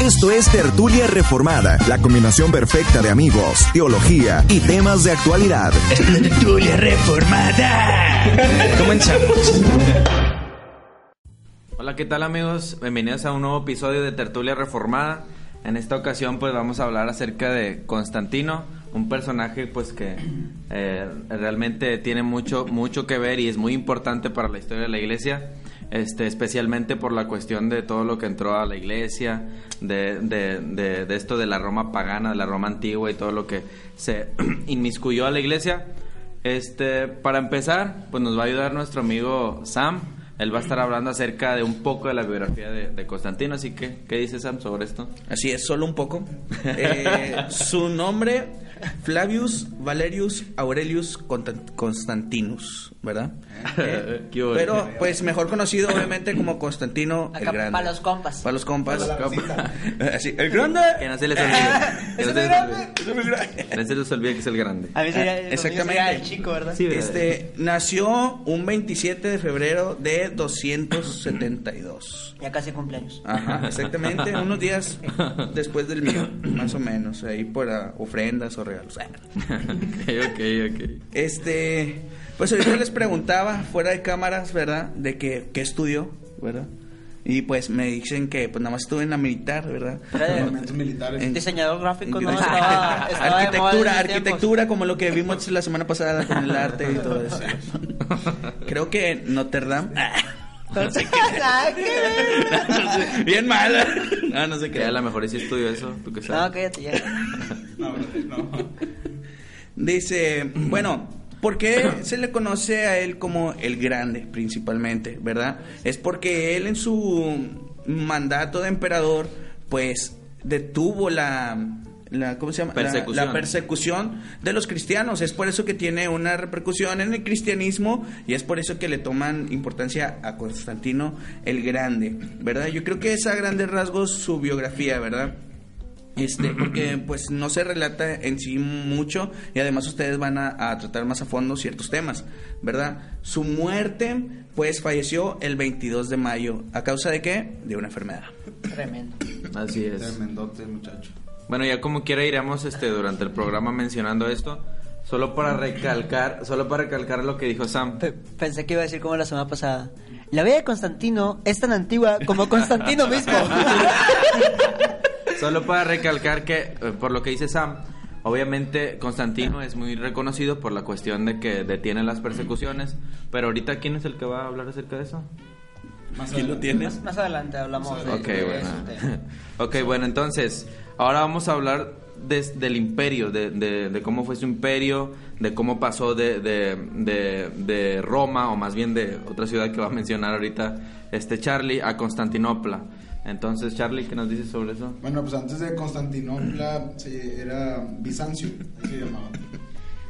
Esto es Tertulia Reformada, la combinación perfecta de amigos, teología y temas de actualidad. Tertulia Reformada. Comenzamos. Hola, ¿qué tal amigos? Bienvenidos a un nuevo episodio de Tertulia Reformada. En esta ocasión pues vamos a hablar acerca de Constantino, un personaje pues que eh, realmente tiene mucho, mucho que ver y es muy importante para la historia de la iglesia. Este, especialmente por la cuestión de todo lo que entró a la iglesia, de, de, de, de esto de la Roma pagana, de la Roma antigua y todo lo que se inmiscuyó a la iglesia. Este, para empezar, pues nos va a ayudar nuestro amigo Sam. Él va a estar hablando acerca de un poco de la biografía de, de Constantino, así que, ¿qué dice Sam sobre esto? Así es, solo un poco. Eh, su nombre, Flavius Valerius Aurelius Constant- Constantinus, ¿verdad? Eh, pero, pues, mejor conocido, obviamente, como Constantino el Acá, Grande. para los compas. Para los compas. Así, el Grande. Que no se les olvide. Que no se les olvide. Que no se les olvide que es el grande. A mí sería, Ah, conmigo exactamente. sería el chico, ¿verdad? Sí, ¿verdad? Este, nació un 27 de febrero de 272. Ya casi cumpleaños. Ajá, exactamente, unos días después del mío, más o menos, ahí por ah, ofrendas o regalos. ok, ok, ok. Este, pues ahorita les preguntaba fuera de cámaras, ¿verdad? De que qué estudió, ¿verdad? Y pues me dicen que pues nada más estuve en la militar, ¿verdad? Militares. En- diseñador gráfico, en- ¿no? Estaba, estaba arquitectura, arquitectura, como lo que vimos la semana pasada con el arte y todo eso. Creo que Notre Dame. tiempos. Ay, qué Bien mal. No, no sé Que qué. a lo mejor sí estudió eso, tú qué No, sabes. cállate ya. No, no. Dice, bueno, ¿por qué se le conoce a él como el grande principalmente, verdad? Es porque él en su mandato de emperador, pues detuvo la, la ¿cómo se llama? La- Persecución. La, persecución de los cristianos. Es por eso que tiene una repercusión en el cristianismo y es por eso que le toman importancia a Constantino el Grande, ¿verdad? Yo creo que es a grandes rasgos su biografía, ¿verdad? Este, porque pues no se relata en sí mucho y además ustedes van a, a tratar más a fondo ciertos temas, ¿verdad? Su muerte pues falleció el 22 de mayo. ¿A causa de qué? De una enfermedad. Tremendo. Así es. Tremendote, muchacho. Bueno, ya como quiera iremos este durante el programa mencionando esto, solo para recalcar, solo para recalcar lo que dijo Sam. Pe- Pensé que iba a decir como la semana pasada. La vida de Constantino es tan antigua como Constantino mismo. Solo para recalcar que eh, por lo que dice Sam, obviamente Constantino es muy reconocido por la cuestión de que detiene las persecuciones, pero ahorita quién es el que va a hablar acerca de eso? Más ¿Quién lo adelante. tienes? más, más adelante hablamos de Ok, de bueno. este. ok, bueno, entonces, ahora vamos a hablar des- del imperio, de, de- de cómo fue su imperio, de cómo pasó de, de- de- de Roma, o más bien de otra ciudad que va a mencionar ahorita este Charlie, a Constantinopla. Entonces, Charlie, ¿qué nos dices sobre eso? Bueno, pues antes de Constantinopla se- era Bizancio, así se llamaba.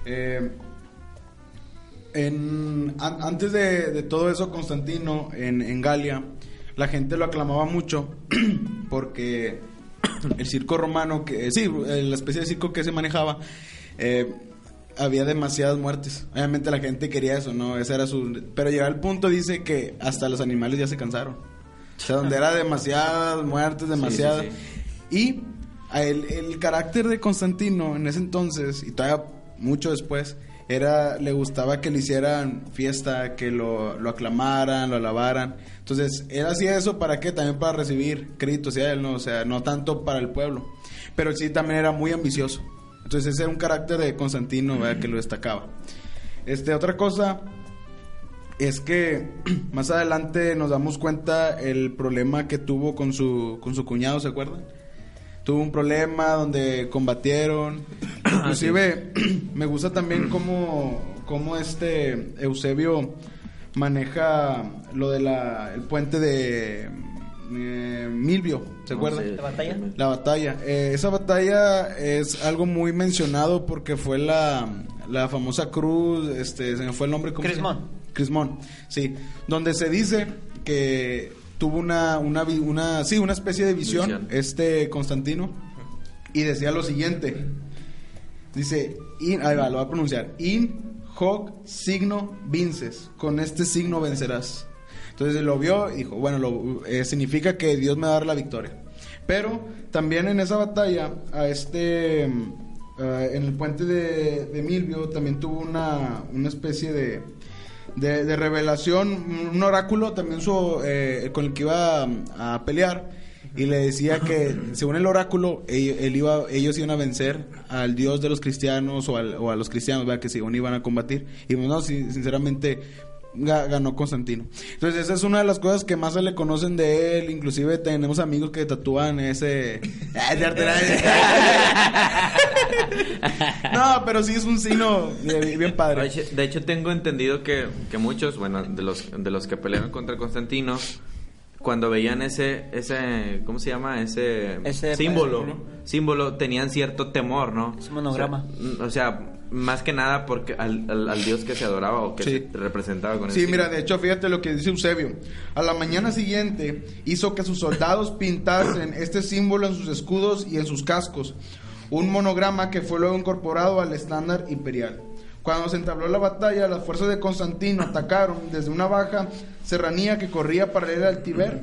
Eh, antes de, todo eso, Constantino en, en Galia, la gente lo aclamaba mucho porque el circo romano, que sí, eh, la especie de circo que se manejaba, eh, había demasiadas muertes. Obviamente la gente quería eso, ¿no? Ese era su... Pero llega al punto, dice que hasta los animales ya se cansaron. O sea, donde era demasiadas muertes, demasiadas. sí, Y a el, el carácter de Constantino en ese entonces, y todavía mucho después, era, le gustaba que le hicieran fiesta, que lo, lo aclamaran, lo alabaran. Entonces, él hacía eso para qué? También para recibir créditos hacia él, ¿no? O sea, no tanto para el pueblo. Pero sí también era muy ambicioso. Entonces, ese era un carácter de Constantino, ¿verdad? Que lo destacaba. Este, otra cosa es que más adelante nos damos cuenta el problema que tuvo con su, con su cuñado, ¿se acuerdan? Tuvo un problema donde combatieron. Inclusive me gusta también cómo, cómo este Eusebio maneja lo de la el puente de eh, Milvio, ¿se acuerdan? Sí, ¿La batalla? La batalla. Eh, esa batalla es algo muy mencionado porque fue la, la famosa cruz, este, se me fue el nombre. ¿cómo se llama? Crismón. Crismón, sí. Donde se dice que tuvo una, una, una, sí, una especie de visión, Visión. este Constantino, y decía lo siguiente. Dice, in, ahí va, lo voy a pronunciar. In hoc signo vinces. Con este signo vencerás. Entonces lo vio y dijo, bueno, lo, eh, significa que Dios me va a dar la victoria. Pero también en esa batalla, a este, ah, en el puente de, de Milvio, también tuvo una, una especie de, de, de revelación, un oráculo también su, eh, con el que iba a, a pelear. Y le decía que, según el oráculo, él, él iba, ellos iban a vencer al Dios de los cristianos o, al- o a los cristianos, ¿verdad? que según iban a combatir. Y pues, no, sinceramente, ganó Constantino. Entonces, esa es una de las cosas que más se le conocen de él. Inclusive tenemos amigos que tatúan ese... ¿no? pero sí es un signo bien, padre. De hecho- De hecho, tengo entendido que, que muchos, bueno, de los, de los que pelearon contra Constantino, cuando veían ese, ese ¿cómo se llama? Ese, Ese símbolo, símbolo. símbolo, tenían cierto temor, ¿no? Es monograma. O sea, mm, o sea, más que nada porque al, al- al dios que se adoraba o que Sí. se representaba con Sí, mira, de hecho, fíjate lo que dice Eusebio. A la mañana siguiente hizo que sus soldados pintasen este símbolo en sus escudos y en sus cascos, un monograma que fue luego incorporado al estándar imperial. Cuando se entabló la batalla, las fuerzas de Constantino atacaron desde una baja serranía que corría paralela al Tiber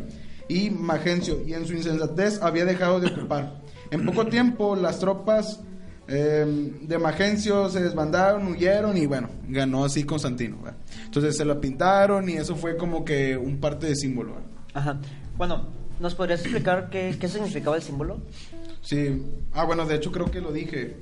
y Magencio, y en su insensatez había dejado de ocupar. En poco tiempo, las tropas eh, de Magencio se desbandaron, huyeron y bueno, ganó así Constantino. ¿verdad? Entonces se la pintaron y eso fue como que un parte de símbolo. ¿verdad? Ajá. Bueno, ¿nos podrías explicar qué, qué significaba el símbolo? Sí. Ah, bueno, de hecho creo que lo dije.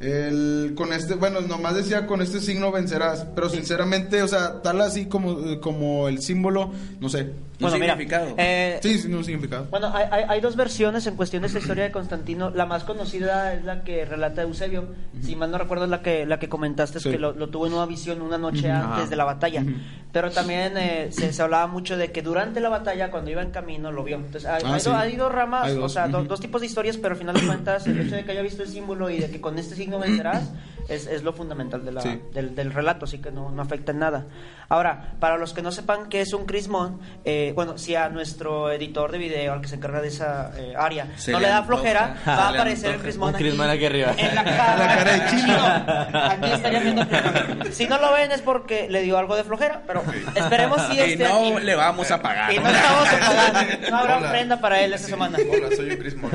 El, con este, bueno, nomás decía con este signo vencerás, pero sinceramente, o sea, tal así como, como el símbolo, no sé. Un Bueno, mira, significado. eh, Sí, sí, no un significado. Bueno, hay, hay, hay dos versiones en cuestión de esta historia de Constantino. La más conocida es la que relata Eusebio. Si mal no recuerdo, es la que, la que comentaste, es Sí. que lo, lo tuvo en una visión una noche antes Ajá. de la batalla. Pero también eh, se, se hablaba mucho de que durante la batalla, cuando iba en camino, lo vio. Entonces, hay, Ah, hay sí. do- hay dos ramas, Hay o dos, sea, do- dos tipos de historias, pero al final de cuentas, el hecho de que haya visto el símbolo y de que con este signo vencerás es, es lo fundamental de la, Sí. del, del relato, así que no, no afecta en nada. Ahora, para los que no sepan qué es un crismón, eh, bueno, si a nuestro editor de video, al que se encarga de esa eh, área, Se no le le da flojera, va a le aparecer el crismón crismón aquí arriba. En la cara, La cara de chino. Aquí estaría viendo el. Si no lo ven es porque le dio algo de flojera, pero esperemos si y este no aquí. le vamos a pagar. Y no estamos a pagar. No habrá Hola. ofrenda para él esta semana. Hola, soy un Crismón.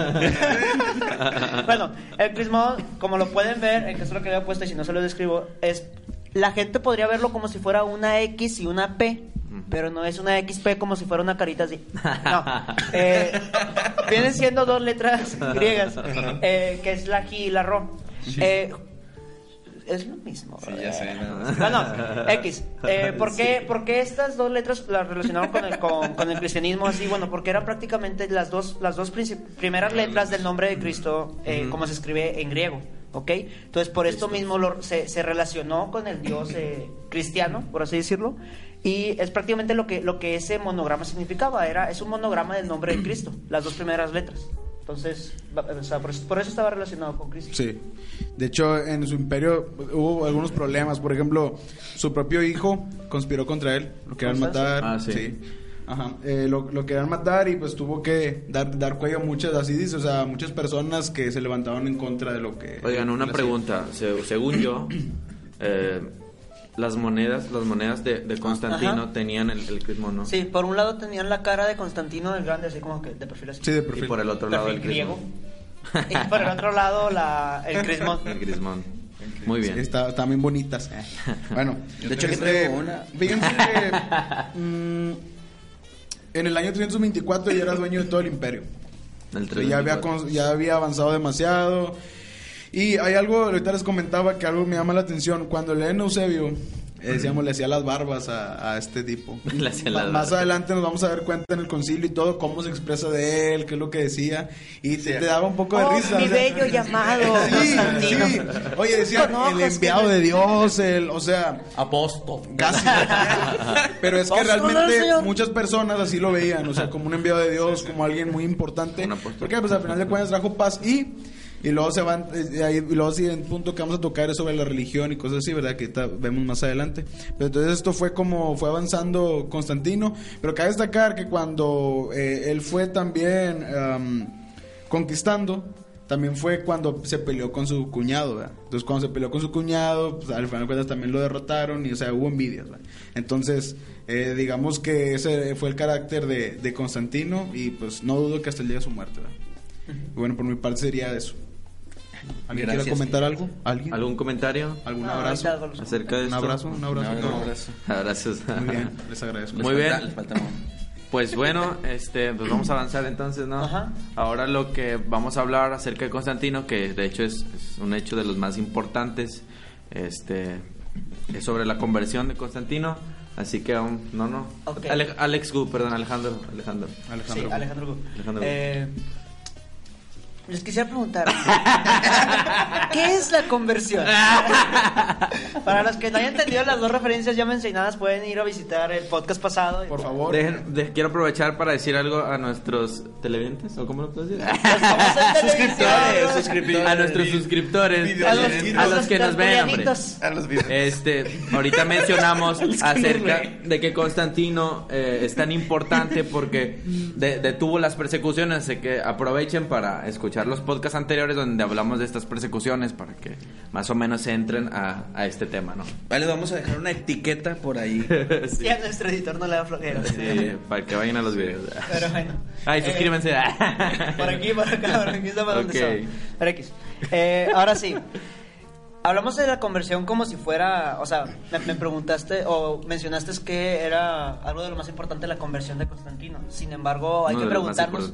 bueno, el crismón, como lo pueden ver, en que es lo que había puesto y si no se lo describo, es la gente podría verlo como si fuera una X y una P, pero no es una XP como si fuera una carita así. No, eh, vienen siendo dos letras griegas, eh, que es la G y la Ro. Eh, es lo mismo. Sí, ya sé. nada más. Bueno, X. Eh, ¿por, qué, por qué estas dos letras las relacionaron con el, con, con el cristianismo así? Bueno, porque eran prácticamente las dos, las dos primeras letras del nombre de Cristo, eh, como se escribe en griego. ¿Ok? Entonces, por esto mismo lo- se, se relacionó con el Dios eh, cristiano, por así decirlo. Y es prácticamente lo que, lo que ese monograma significaba. Era, es un monograma del nombre de Cristo, las dos primeras letras. Entonces, o sea, por, eso, por eso estaba relacionado con Cristo. Sí. De hecho, en su imperio hubo algunos problemas. Por ejemplo, su propio hijo conspiró contra él. Lo querían matar. Ah, sí. Ajá. Eh, lo, lo querían matar y pues tuvo que dar, dar cuello a muchas, así dice, o sea, muchas personas que se levantaban en contra de lo que... Oigan, una hacía. pregunta. Se- según yo, eh, las monedas, las monedas de, de Constantino Ajá. tenían el, el crismón, ¿no? Sí, por un lado tenían la cara de Constantino el Grande, así como que de perfil así. Sí, de Y perfil. por el otro lado el griego. Y por el otro lado la, el crismón. El crismón. Muy bien. Sí, está- están bien bonitas. Bueno, De hecho, este, traigo una. Fíjense que mm, en el año 324 ya era dueño de todo el imperio. El O sea, ya, había, 324. cons- ya había avanzado demasiado. Y hay algo, ahorita les comentaba que algo me llama la atención. Cuando leen Eusebio, eh, decíamos, le hacía las barbas a, a este tipo. Le hacía las Más barbas. adelante nos vamos a dar cuenta en el concilio y todo, cómo se expresa de él, qué es lo que decía. Y te, te daba un poco de Oh, risa. mi o sea, bello llamado Sí, sí. Oye, ojos el enviado no- de Dios, el, o sea, Apóstol. casi. Pero es que realmente muchas personas así lo veían, o sea, como un enviado de Dios, como alguien muy importante. Un apóstol. Porque pues al final de cuentas trajo paz y y luego se van eh, y luego sí el punto que vamos a tocar es sobre la religión y cosas así, ¿verdad? Que ahorita vemos más adelante. Pero entonces esto fue como fue avanzando Constantino, pero cabe destacar que cuando eh, él fue también am, conquistando también fue cuando se peleó con su cuñado, ¿verdad? Entonces cuando se peleó con su cuñado, pues al final de cuentas también lo derrotaron y o sea, hubo envidias, ¿verdad? Entonces, eh, digamos que ese fue el carácter de, de Constantino y pues no dudo que hasta el día de su muerte, ¿verdad? Bueno, por mi parte sería eso. ¿Alguien quiere comentar algo? ¿Alguien? ¿Algún comentario ¿Algún No, abrazo? acerca de Un esto? abrazo, un abrazo. Un abrazo. Abrazos. Muy bien, les agradezco. Muy Les bien. falta- les falta amor. Pues bueno, este, pues vamos a avanzar entonces, ¿no? Ajá. Ahora lo que vamos a hablar acerca de Constantino, que de hecho es, es un hecho de los más importantes, este, es sobre la conversión de Constantino. Así que aún, no, no. Ale- Alex Gu, perdón, Alejandro, Alejandro. Alejandro. Sí, Alejandro Gu. Alejandro Gu. Eh, les quisiera preguntar, ¿qué es la conversión? Para los que no hayan entendido las dos referencias ya mencionadas, pueden ir a visitar el podcast pasado. Por favor. Dejen- de- quiero aprovechar para decir algo a nuestros televidentes, ¿o cómo lo puedo decir? Suscriptores, suscriptores. a nuestros suscriptores, A los, a los que nos ven, hombre. A los videos. Este, ahorita mencionamos acerca de que Constantino eh, es tan importante porque de- detuvo las persecuciones, así que aprovechen para escuchar los podcasts anteriores donde hablamos de estas persecuciones para que más o menos se entren a, a este tema, ¿no? Vale, vamos a dejar una etiqueta por ahí. sí, Y a nuestro editor no le da flojera. sí, para que vayan a los videos. Pero bueno. Ay, Eh, suscríbanse. Por aquí, por acá, por aquí está para donde Ok. estaba. Pero X. Eh, ahora sí. Hablamos de la conversión como si fuera, o sea, me, me preguntaste o mencionaste que era algo de lo más importante la conversión de Constantino. Sin embargo, hay Uno que preguntarnos.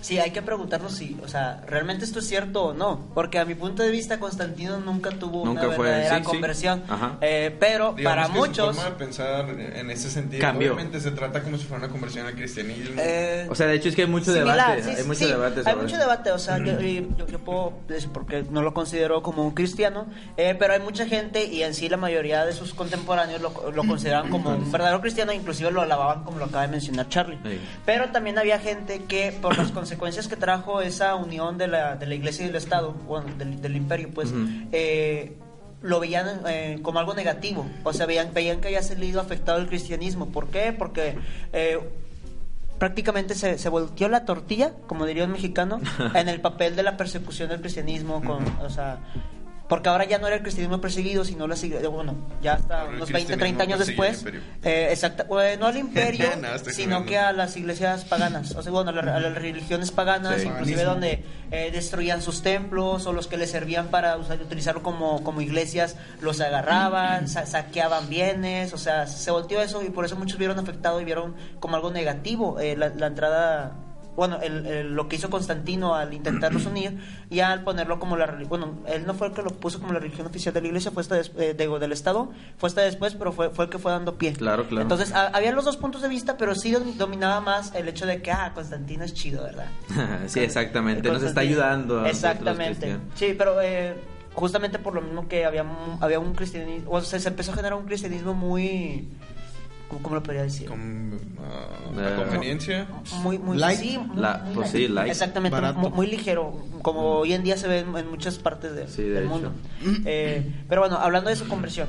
Sí, hay que preguntarnos si, o sea, realmente esto es cierto o no. Porque a mi punto de vista, Constantino nunca tuvo Nunca una fue, verdadera sí, sí. conversión. Ajá. Eh, pero Digamos para que su muchos. forma de pensar en ese sentido, Cambió. obviamente se trata como si fuera una conversión al cristianismo. eh, O sea, de hecho es que hay mucho Similar, debate, sí, hay sí, mucho sí, debate Hay sobre mucho eso. debate, o sea, yo, yo, yo puedo decir porque no lo considero como un cristiano, eh, pero hay mucha gente y en sí la mayoría de sus contemporáneos lo, lo consideran como un verdadero cristiano, inclusive lo alababan como lo acaba de mencionar Charlie. Sí. Pero también había gente que por las consecuencias que trajo esa unión de la, de la iglesia y del Estado, bueno, del, del imperio, pues... Eh, lo veían eh, como algo negativo, o sea, veían, veían que había salido afectado el cristianismo. ¿Por qué? Porque eh, prácticamente se, se volteó la tortilla, como diría un mexicano, en el papel de la persecución del cristianismo, con, o sea, porque ahora ya no era el cristianismo perseguido, sino la bueno, ya hasta Ahora unos 20, 30 cristianismo años después, imperio. eh, exacta- eh, no al imperio, No, sino jugando. que a las iglesias paganas, o sea, bueno, a, la- a las religiones paganas, Sí. inclusive Paganismo. donde eh, destruían sus templos o los que les servían para usar- utilizarlo como, como iglesias, los agarraban, sa- saqueaban bienes, o sea, se volteó eso y por eso muchos vieron afectado y vieron como algo negativo eh, la, la entrada, bueno, el- el- lo que hizo Constantino al intentarlos unir y al ponerlo como la religión, bueno, él no fue el que lo puso como la religión oficial de la iglesia, fue hasta des- eh, digo, del Estado, fue hasta después, pero fue, fue el que fue dando pie. Claro, claro. Entonces, a- había los dos puntos de vista, pero sí dom- dominaba más el hecho de que, ah, Constantino es chido, ¿verdad? sí, exactamente, nos está ayudando a Exactamente. Sí, pero eh, justamente por lo mismo que había, había un cristianismo, o sea, se empezó a generar un cristianismo muy, ¿cómo, cómo lo podría decir? Con la conveniencia. Muy, muy, Light. sí, muy- La- muy pues light. sí, light. Exactamente, Barato. muy, muy ligero, como hoy en día se ve en, en muchas partes de- Sí, de del hecho. mundo. Eh, pero bueno, hablando de su conversión,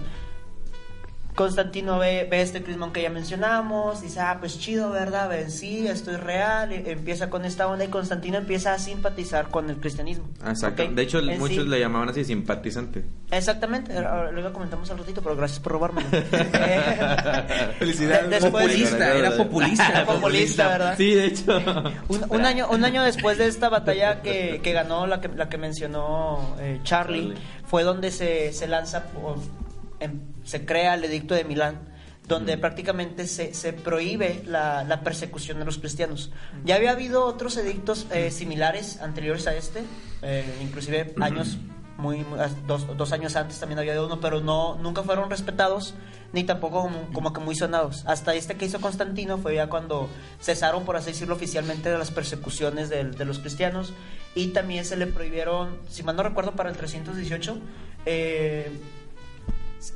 Constantino ve, ve este crismón que ya mencionamos, dice, ah, pues chido, ¿verdad? Ven, sí, esto es real, y empieza con esta onda y Constantino empieza a simpatizar con el cristianismo. Exacto. De hecho, En muchos sí- le llamaban así simpatizante. Exactamente, luego comentamos al ratito, pero gracias por robármelo. Felicidades. De- después- Populista, era populista. Populista, ¿verdad? Sí, de hecho. Un, un año, un año después de esta batalla que, que ganó, la que, la que mencionó eh, Charlie, Charlie. fue donde se, se lanza, por- se crea el edicto de Milán, donde prácticamente se, se prohíbe la, la persecución de los cristianos. Ya había habido otros edictos eh, similares anteriores a este, eh, inclusive años muy, muy- dos, dos años antes también había habido uno, pero no nunca fueron respetados ni tampoco como, como que muy sonados. Hasta este que hizo Constantino fue ya cuando cesaron, por así decirlo, oficialmente de las persecuciones de, los cristianos y también se le prohibieron, si mal no recuerdo, para el 318. Eh,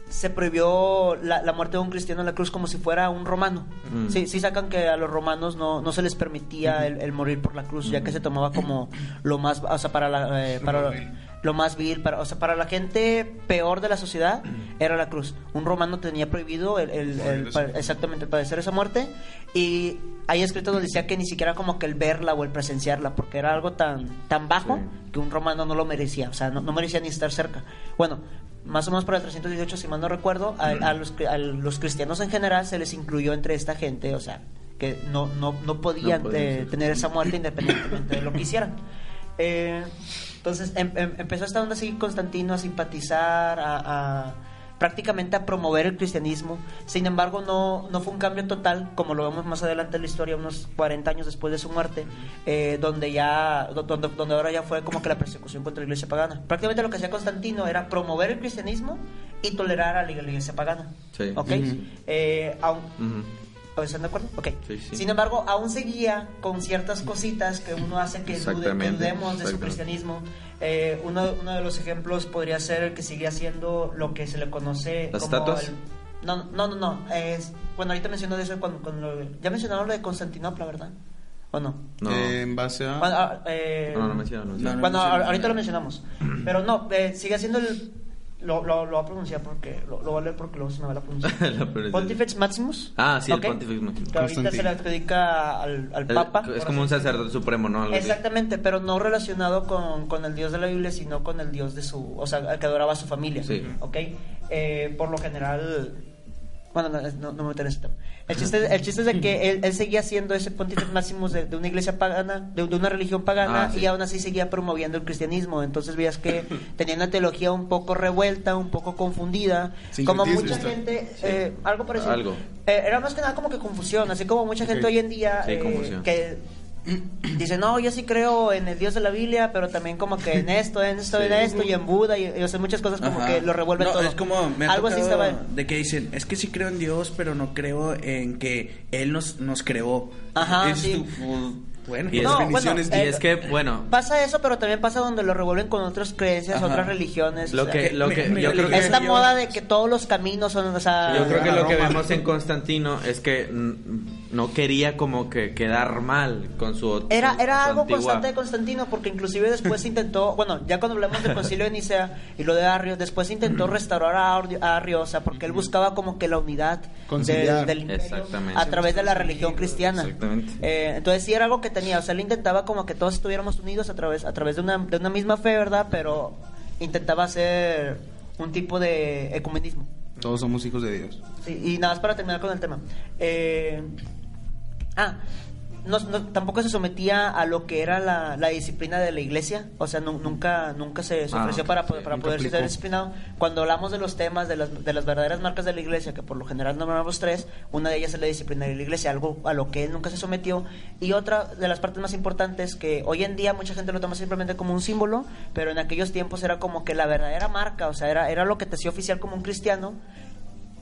se prohibió la, la muerte de un cristiano en la cruz como si fuera un romano. Mm. Sí, sí sacan que a los romanos no, no se les permitía el, el morir por la cruz, ya que se tomaba como lo más, o sea, para la, eh, para más vil. lo más vil, para, o sea, para la gente peor de la sociedad era la cruz. Un romano tenía prohibido el, el- exactamente el padecer esa muerte y hay escrito donde decía que ni siquiera como que el verla o el presenciarla, porque era algo tan tan bajo Sí. que un romano no lo merecía, o sea, no, no merecía ni estar cerca. Bueno, más o menos para el 318, si mal no recuerdo, a, a los, a los cristianos en general se les incluyó entre esta gente, o sea, que no, no, no podían No eh, tener esa muerte independientemente de lo que hicieran. Eh, entonces em- em- empezó esta onda así Constantino a simpatizar, a, a- prácticamente a promover el cristianismo. Sin embargo, no, no fue un cambio total, como lo vemos más adelante en la historia, unos 40 años después de su muerte, eh, donde ya do- donde, donde ahora ya fue como que la persecución contra la iglesia pagana. Prácticamente lo que hacía Constantino era promover el cristianismo y tolerar a la iglesia pagana. Sí. ¿Ok? Eh. ¿Están de acuerdo? Ok. Sí, sí. Sin embargo, aún seguía con ciertas cositas que uno hace que, dude- que Exactamente, dudemos de su cristianismo. Eh, uno, uno de los ejemplos podría ser el que sigue haciendo lo que se le conoce ¿Las como estatuas? el- no, no, no, no. Es, bueno, ahorita menciono de eso cuando, cuando ya mencionaron lo de Constantinopla, ¿verdad? ¿O no? No. Eh, en base a... Cuando, ah, eh, No, no menciona, no menciona. No, cuando no menciona. ahorita lo mencionamos. Pero no, eh, sigue haciendo el. Lo, lo, lo voy a pronunciar porque. Lo, lo voy a leer porque luego se me va la pronunciación. La pronunciación. Pontifex Maximus. Ah, sí, el. Pontifex Maximus. Que ahorita se le adjudica al, al El- Papa. es como un sacerdote supremo, ¿no? Algo así. Exactamente, pero no relacionado con, con el Dios de la Biblia, sino con el Dios de su. O sea, al que adoraba a su familia. Sí. ¿Ok? Eh, por lo general. Bueno, no, no, no me meteré en ese tema. El chiste, el chiste es de que él, él seguía siendo ese pontífice máximo de, de una iglesia pagana, de, de una religión pagana, Ah, sí. y aún así seguía promoviendo el cristianismo. Entonces veías que tenía una teología un poco revuelta, un poco confundida. como Sincretismo. mucha gente, eh, algo parecido. Algo. Eh, era más que nada como que confusión, así como mucha gente hoy en día Sí, eh, confusión. que dice, no, yo sí creo en el Dios de la Biblia, pero también como que en esto, en esto, en esto, y en Buda, y, y, o sea, muchas cosas como Ajá. que lo revuelven No, todo. Es como me Algo así estaba... de que dicen, es que sí creo en Dios, pero no creo en que Él nos, nos creó. Ajá, Es sí. tu- pues, bueno, Y es- No, bueno, Y eh, es que, bueno, Pasa eso, pero también pasa donde lo revuelven con otras creencias, Ajá. otras religiones. lo o sea, que, lo que, me- yo creo que... Esta yo- moda de que todos los caminos son, o sea... Yo creo que lo que Roma. vemos en Constantino es que mm, no quería como que quedar mal con su Era, con era su algo antigua- constante de Constantino porque inclusive después intentó, bueno, ya cuando hablamos del concilio de Nicea y lo de Arrio, después intentó restaurar a Arrio, o sea, porque él buscaba como que la unidad Conciliar. del, del imperio Exactamente. a través de la religión cristiana. Exactamente. Eh, entonces sí era algo que tenía, o sea, él intentaba como que todos estuviéramos unidos a través, a través de una, de una misma fe, ¿verdad? Pero intentaba hacer un tipo de ecumenismo. Todos somos hijos de Dios. Sí, y nada más para terminar con el tema. Eh, ah, no, no- tampoco se sometía a lo que era la, la disciplina de la iglesia. O sea, nu- nunca, nunca se, se Ah, ofreció para, para poder ser disciplinado. Cuando hablamos de los temas de las, de las verdaderas marcas de la iglesia, que por lo general nombramos tres, una de ellas es la disciplina de la iglesia, algo a lo que él nunca se sometió. Y otra de las partes más importantes, que hoy en día mucha gente lo toma simplemente como un símbolo, pero en aquellos tiempos era como que la verdadera marca, o sea, era, era lo que te hacía oficial como un cristiano.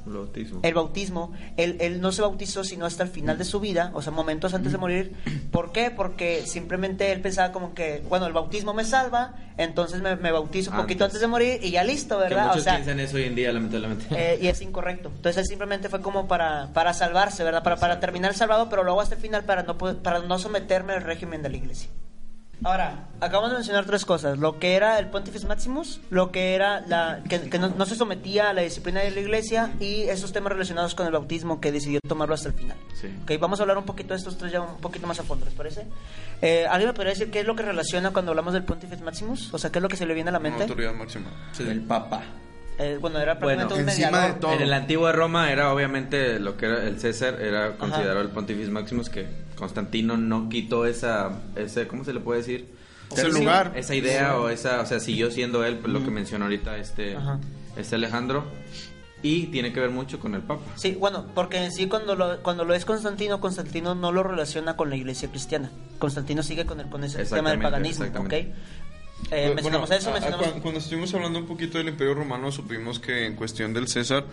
El bautismo. El bautismo, él, él no se bautizó sino hasta el final de su vida, o sea, momentos antes de morir. ¿Por qué? Porque simplemente él pensaba como que, bueno, el bautismo me salva, entonces me, me bautizo un poquito Antes. de morir y ya listo, Que ¿verdad? muchos o sea, piensan eso hoy en día, lamentablemente. eh, y es incorrecto. Entonces él simplemente fue como para, para salvarse, ¿verdad? Para, para terminar salvado, pero luego hasta el final para no, para no someterme al régimen de la iglesia. Ahora, acabamos de mencionar tres cosas. Lo que era el Pontifex Maximus, lo que era la que, que no, no se sometía a la disciplina de la iglesia y esos temas relacionados con el bautismo que decidió tomarlo hasta el final. Sí. Ok, vamos a hablar un poquito de estos tres ya un poquito más a fondo, ¿les parece? Eh, ¿Alguien me podría decir qué es lo que relaciona cuando hablamos del Pontifex Maximus? O sea, ¿qué es lo que se le viene a la mente? autoridad máxima. el Papa. Eh, bueno, era Bueno, un encima mediador. de todo. En el antiguo Roma era obviamente lo que era el César, era considerado el Pontifex Maximus, que Constantino no quitó esa, ese, ¿cómo se le puede decir? Ese lugar. Esa idea o esa, o sea, siguió siendo él, pues, lo que mencionó ahorita este, Ajá. este Alejandro, y tiene que ver mucho con el Papa. Sí, bueno, porque en sí cuando lo, cuando lo es Constantino, Constantino no lo relaciona con la iglesia cristiana. Constantino sigue con, el, con ese tema del paganismo, ¿ok? Eh, Bu- mencionamos bueno, eso, a- a- mencionamos... cuan- cuando estuvimos hablando un poquito del Imperio Romano, supimos que en cuestión del César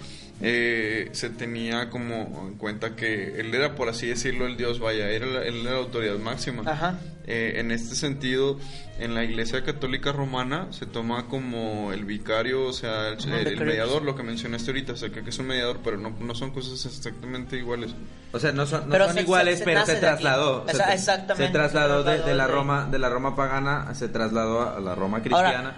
eh, se tenía como en cuenta que él era, por así decirlo, el dios, vaya, era la, él era la autoridad máxima. Ajá. Eh, en este sentido, en la Iglesia Católica Romana se toma como el vicario, o sea, el, mediador, lo que mencionaste ahorita, o sea, que es un mediador, pero no, no son cosas exactamente iguales. O sea, no son, no Pero son se- iguales, se- se pero se trasladó. Se, exactamente, Se trasladó, se de, la Roma, de la Roma pagana, se trasladó a la Roma cristiana.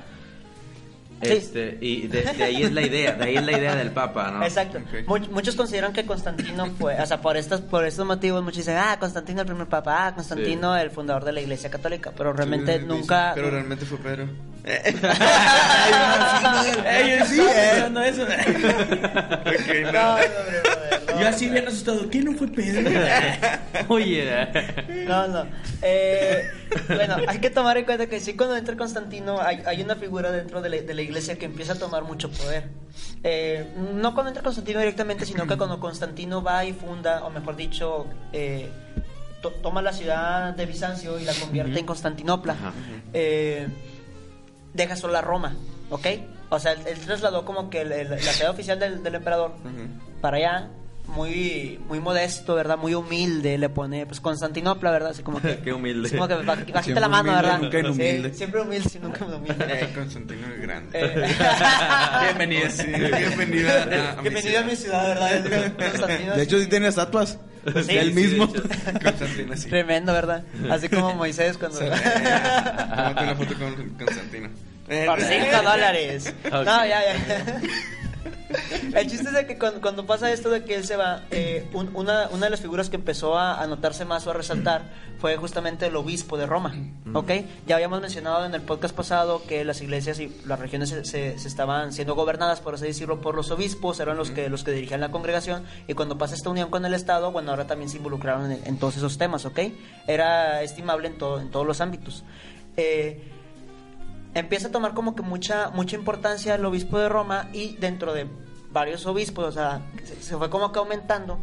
Este, y de, de ahí es la idea, de ahí es la idea del Papa, ¿no? Exacto. Much- muchos consideran que Constantino fue, o sea, por estos, por estos motivos, muchos dicen, ah, Constantino el primer papa, ah, Constantino el fundador de la iglesia católica, pero realmente Sí, nunca... Pero realmente fue Pedro. Eh, no, No, no. Yo así bien asustado. ¿Qué no fue Pedro? Oye. No, no. Eh, bueno, hay que tomar en cuenta que sí, cuando entra Constantino, hay, hay una figura dentro de la, de la iglesia que empieza a tomar mucho poder. Eh, no cuando entra Constantino directamente, sino que cuando Constantino va y funda, o mejor dicho, eh, to- toma la ciudad de Bizancio y la convierte en Constantinopla. Eh, deja sola Roma, ¿ok? O sea, él, él trasladó como que el- el- la ciudad oficial del, del emperador para allá, muy muy modesto, ¿verdad? Muy humilde, le pone pues Constantinopla, ¿verdad? Así como que... Qué humilde. así como que baj- bajita Siempre la mano, humilde, ¿verdad? nunca inhumilde. Sí, siempre humilde, sí, nunca humilde. Eh, Constantino el Grande. Eh, Bienvenida. Sí, bienvenida a, a mi Bienvenido a mi ciudad, ¿verdad? Constantino. De hecho, sí tiene estatuas. Sí, Él sí, mismo. Constantino, sí. Tremendo, ¿verdad? Así como Moisés cuando... Eh, Tómate una foto con Constantino. Eh, Por 5 dólares. Ok. No, ya, ya. El chiste es de que cuando, cuando pasa esto de que él se va, eh, un- una, una de las figuras que empezó a, a notarse más o a resaltar fue justamente el obispo de Roma, ¿ok? Ya habíamos mencionado en el podcast pasado que las iglesias y las regiones se, se- se estaban siendo gobernadas, por así decirlo, por los obispos, eran los que, los que dirigían la congregación, y cuando pasa esta unión con el Estado, bueno, ahora también se involucraron en, en todos esos temas, ¿ok? Era estimable en, todo, en todos los ámbitos. Eh, empieza a tomar como que mucha mucha importancia el obispo de Roma y dentro de varios obispos, o sea, se, se fue como que aumentando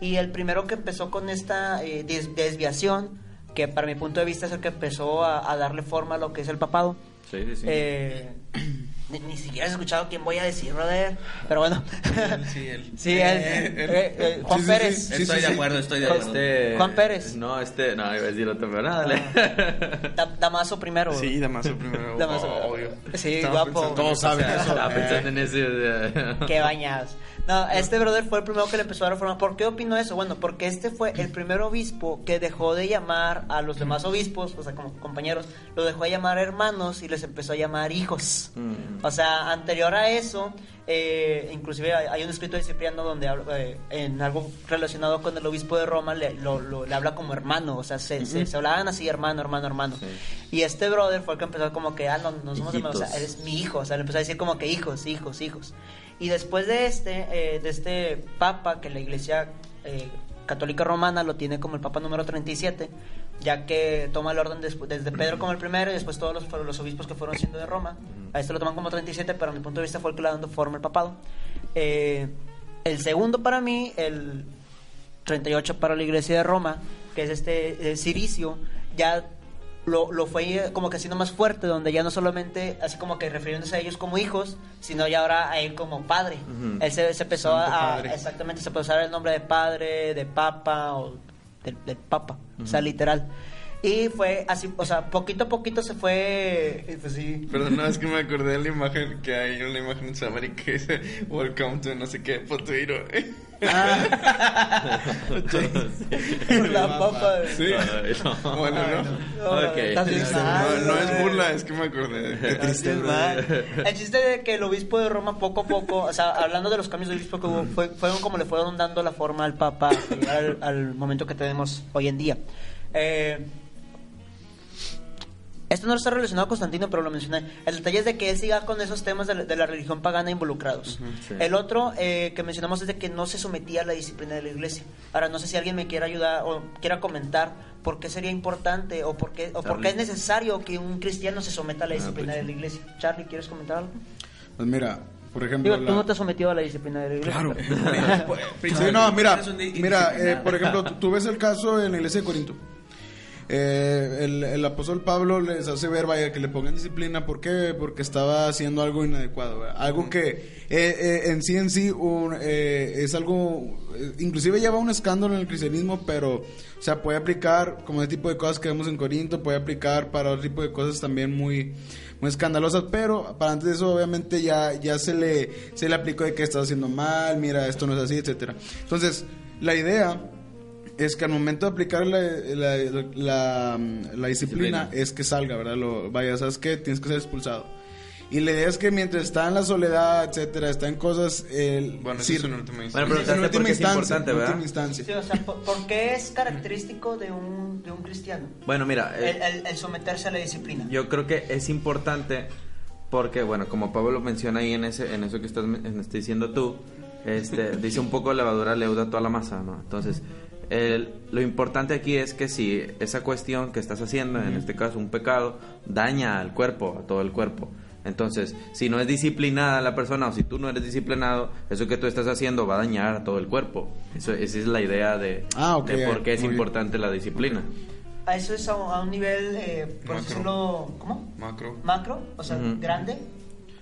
y el primero que empezó con esta eh, des- desviación, que para mi punto de vista es el que empezó a, a darle forma a lo que es el papado. Sí, sí, sí. Eh, ni, ni siquiera he escuchado quién voy a decir, brother, pero bueno. Sí, él. Sí, él, eh, eh, Juan Sí, sí, Pérez. sí, sí, estoy de sí. acuerdo, estoy de acuerdo. Este, Juan Pérez. No, este, no, iba a decir otro, pero nada, dale. Da- Damaso primero. Sí, Damaso primero. Damaso. Obvio. Sí, Estaba guapo. pensando- Todos saben eso. Estaba pensando en ese. Qué bañados. No, este brother fue el primero que le empezó a dar forma. ¿Por qué opino eso? Bueno, porque este fue el primer obispo que dejó de llamar a los demás obispos, o sea, como compañeros, lo dejó de llamar hermanos y les empezó a llamar hijos. Mm. O sea, anterior a eso, eh, inclusive hay, un escrito de Cipriano donde habla, eh, en algo relacionado con el obispo de Roma le, lo- lo- le habla como hermano, o sea, se, se- se hablaban así, hermano, hermano, hermano. Sí. Y este brother fue el que empezó como que, ah, no, no somos hermanos, o sea, Hijitos. eres mi hijo, o sea, le empezó a decir como que hijos, hijos, hijos. Y después de este, eh, de este papa, que la iglesia eh, católica romana lo tiene como el papa número 37, ya que toma el orden desde Pedro como el primero y después todos los, los obispos que fueron siendo de Roma. A este lo toman como 37, pero a mi punto de vista fue el que le dando forma el papado. Eh, el segundo para mí, el 38 para la iglesia de Roma, que es este Ciricio, ya lo, lo fue como que haciendo más fuerte, donde ya no solamente así como que refiriéndose a ellos como hijos, sino ya ahora a él como padre. Ujú. Él se, se empezó Santo a, Padre. exactamente, se puede usar el nombre de padre, de papa o del, del papa, o sea, literal. Y fue así, o sea, poquito a poquito se fue, pues sí. Perdón, no, es que me acordé de la imagen que hay una imagen en Sudamérica que dice Welcome to no sé qué, Potuiro. la papa. Sí. Ay, no. Bueno, no. No, No, es burla, es que me acordé. Qué triste. El chiste de que el obispo de Roma poco a poco, o sea, hablando de los cambios de obispo que hubo, fue, fueron como le fueron dando la forma al Papa al, al momento que tenemos hoy en día. Eh, esto no está relacionado a Constantino, pero lo mencioné. El detalle es de que él siga con esos temas de la, de la religión pagana involucrados. sí. El otro eh, que mencionamos es de que no se sometía a la disciplina de la iglesia. Ahora, no sé si alguien me quiera ayudar o quiera comentar por qué sería importante o por qué, o por qué es necesario que un cristiano se someta a la Ah, disciplina pues de la iglesia. Charlie, ¿quieres comentar algo? Pues mira, por ejemplo. Digo, tú la- no te has sometido a la disciplina de la iglesia. Claro. pero- Sí, no, mira, mira, eh, por ejemplo, tú, tú ves el caso en la iglesia de Corinto. Eh, el, apóstol Pablo les hace ver, vaya, que le pongan disciplina. ¿Por qué? Porque estaba haciendo algo inadecuado. Algo que eh, eh, en sí, en sí, es algo, inclusive lleva un escándalo en el cristianismo, pero, o sea, puede aplicar como el tipo de cosas que vemos en Corinto, puede aplicar para otro tipo de cosas también muy, muy escandalosas, pero para antes de eso obviamente ya, ya se le, se le aplicó de que estás haciendo mal, mira, esto no es así, etcétera. Entonces, la idea es que al momento de aplicar la, la, la- la disciplina, Disciplina. es que salga, ¿verdad? Lo, vaya, ¿sabes qué? Tienes que ser expulsado. Y la idea es que mientras está en la soledad, etcétera, está en cosas... El, Bueno, eso sí, es en última Bueno, instancia. pero en por qué es en ¿verdad? última instancia. Sí, o sea, ¿por, por qué es característico de un, de un cristiano? Bueno, mira, eh, El, el- el someterse a la disciplina. yo creo que es importante porque, bueno, como Pablo lo menciona ahí en ese en eso que estás, me- está diciendo tú, este, dice un poco levadura leuda toda la masa, ¿no? Entonces, el- lo importante aquí es que si esa cuestión que estás haciendo, en este caso un pecado, daña al cuerpo, a todo el cuerpo. Entonces, si no es disciplinada la persona o si tú no eres disciplinado, eso que tú estás haciendo va a dañar a todo el cuerpo. Eso, esa es la idea de, Ah, ok, de por qué es muy bien. importante la disciplina. A eso es a, un- nivel, eh, por Macro. decirlo, ¿cómo? Macro. Macro, o sea, Ujú. grande.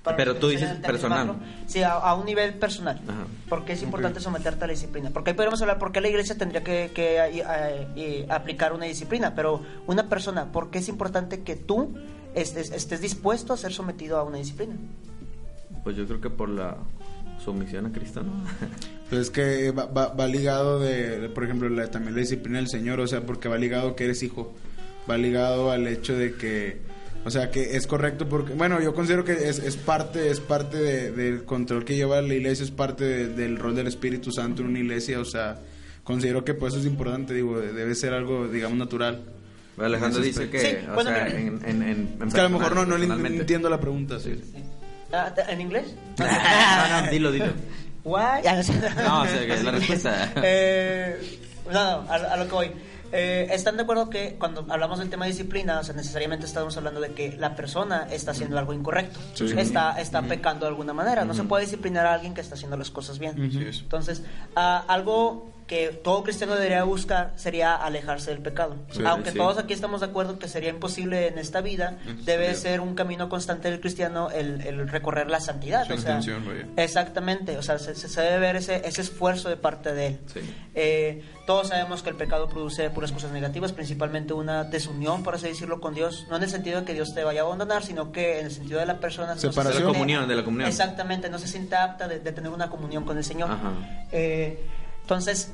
Pero que tú dices personal. Sí, a, a un nivel personal. Ajá. Porque es importante someterte a la disciplina. Porque ahí podemos hablar por qué la iglesia tendría que, que, eh, eh, aplicar una disciplina. Pero una persona, ¿por qué es importante que tú estés, estés dispuesto a ser sometido a una disciplina? Pues yo creo que por la sumisión a Cristo, ¿no? Pues es que va, va- va ligado de, de, por ejemplo, la- también la disciplina del Señor, o sea, porque va ligado que eres hijo, va ligado al hecho de que, o sea, que es correcto porque, bueno, yo considero que es, es parte, es parte de- del control que lleva la iglesia, es parte de- del rol del Espíritu Santo en una iglesia, o sea, considero que pues eso es importante, digo, debe ser algo, digamos, natural. Alejandro dice que, Sí, o bueno, sea, en, en, en, en Es que a lo mejor no, no entiendo la pregunta, sí. Ah, ¿En inglés? No, no, dilo, dilo. Why? No o sea, que es la respuesta. Eh, no, no, a, a lo que voy. Eh, ¿Están de acuerdo que cuando hablamos del tema de disciplina, o sea, necesariamente estamos hablando de que la persona está haciendo algo incorrecto? Sí. Está, está pecando de alguna manera. No se puede disciplinar a alguien que está haciendo las cosas bien. Entonces, ah, algo que todo cristiano debería buscar sería alejarse del pecado. Sí, Aunque sí. todos aquí estamos de acuerdo que sería imposible en esta vida, debe ser un camino constante del cristiano el, el recorrer la santidad. Su o sea, intención, vaya. Exactamente, o sea, se, debe ver ese, ese esfuerzo de parte de él. Sí. Eh, todos sabemos que el pecado produce puras cosas negativas, principalmente una desunión, por así decirlo, con Dios. No en el sentido de que Dios te vaya a abandonar, sino que en el sentido de la persona. no se Separación. De la siente- comunión, de la comunión. Exactamente, no se siente apta de, de tener una comunión con el Señor. Ajá. Eh, entonces,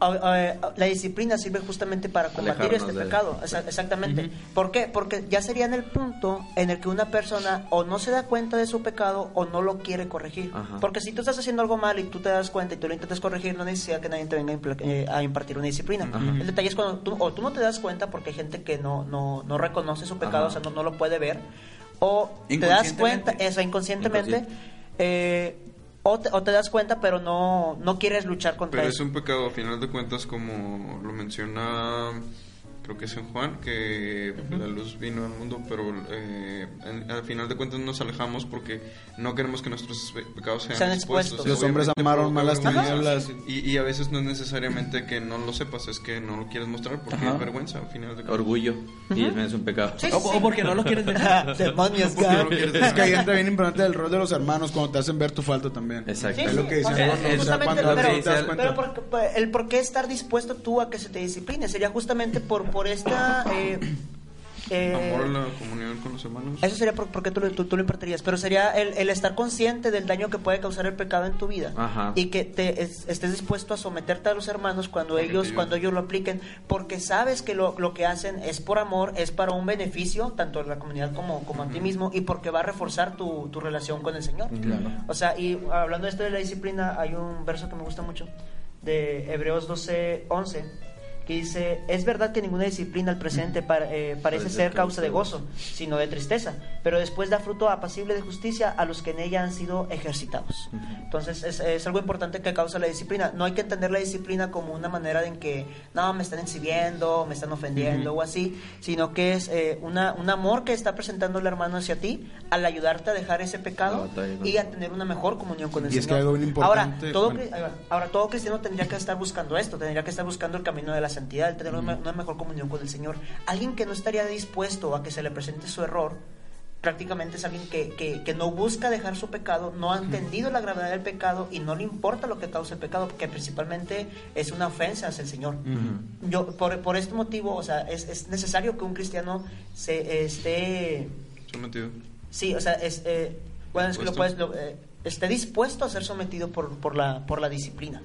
la disciplina sirve justamente para combatir Alejarnos este de- pecado. Exa- Exactamente. ¿Por qué? Porque ya sería en el punto en el que una persona o no se da cuenta de su pecado o no lo quiere corregir. Ajá. Porque si tú estás haciendo algo mal y tú te das cuenta y tú lo intentas corregir, no necesita que nadie te venga a, eh, impartir una disciplina. Ajá. El detalle es cuando tú, o tú no te das cuenta porque hay gente que no, no, no reconoce su pecado, o sea, no, no lo puede ver. O te das cuenta, eso, inconscientemente. Inconsciente. eh, o, te, o te das cuenta, pero no, no quieres luchar contra Pero es eso. un pecado, a final de cuentas, como lo menciona, creo que es en Juan, que la luz vino al mundo, pero eh, en- al final de cuentas nos alejamos porque no queremos que nuestros pe- pecados sean, Sean expuestos. expuestos. Los hombres amaron provoca más las vergüenza. tinieblas. Y, y a veces no es necesariamente que no lo sepas, es que no lo quieres mostrar porque Ajá. es vergüenza, al final de cuentas. Orgullo. Y es un pecado. Sí, O, o porque no lo quieres ver. Demonios, no Es que ahí entra bien importante el rol de los hermanos cuando te hacen ver tu falta también. Exacto. Sí, Es lo que dicen o sea, pero, te das cuenta. pero por, por- el por qué estar dispuesto tú a que se te discipline sería justamente por, por esta... eh, eh, Amor a la comunión con los hermanos. Eso sería por- porque tú, lo- tú, tú lo impartirías, pero sería el, el estar consciente del daño que puede causar el pecado en tu vida Ajá. y que te es- estés dispuesto a someterte a los hermanos cuando ellos cuando ellos lo apliquen, porque sabes que lo, lo que hacen es por amor, es para un beneficio tanto a la comunidad como, como a ti mismo y porque va a reforzar tu, tu relación con el Señor. O sea, y hablando de esto de la disciplina, hay un verso que me gusta mucho de Hebreos 12, 11 que dice, es verdad que ninguna disciplina al presente eh, parece ser causa de gozo, sino de tristeza, pero después da fruto apacible de justicia a los que en ella han sido ejercitados. Entonces es, es algo importante que causa la disciplina. No hay que entender la disciplina como una manera en que, no, me están exhibiendo, me están ofendiendo o así, sino que es eh, una, un amor que está presentando el hermano hacia ti al ayudarte a dejar ese pecado y a tener una mejor comunión con el Y es Señor. que algo bien Ahora, importante, todo, bueno. Ahora, todo cristiano tendría que estar buscando esto, tendría que estar buscando el camino de la santidad, el tener una, una mejor comunión con el Señor. Alguien que no estaría dispuesto a que se le presente su error, prácticamente es alguien que, que, que no busca dejar su pecado, no ha entendido la gravedad del pecado y no le importa lo que causa el pecado, porque principalmente es una ofensa hacia el Señor. Yo, por, por este motivo, o sea, es, es necesario que un cristiano se esté... Sometido. Sí, o sea, es, eh, bueno, es que lo Dispuesto. puedes, lo, eh, esté dispuesto a ser sometido por, por, la, por la disciplina.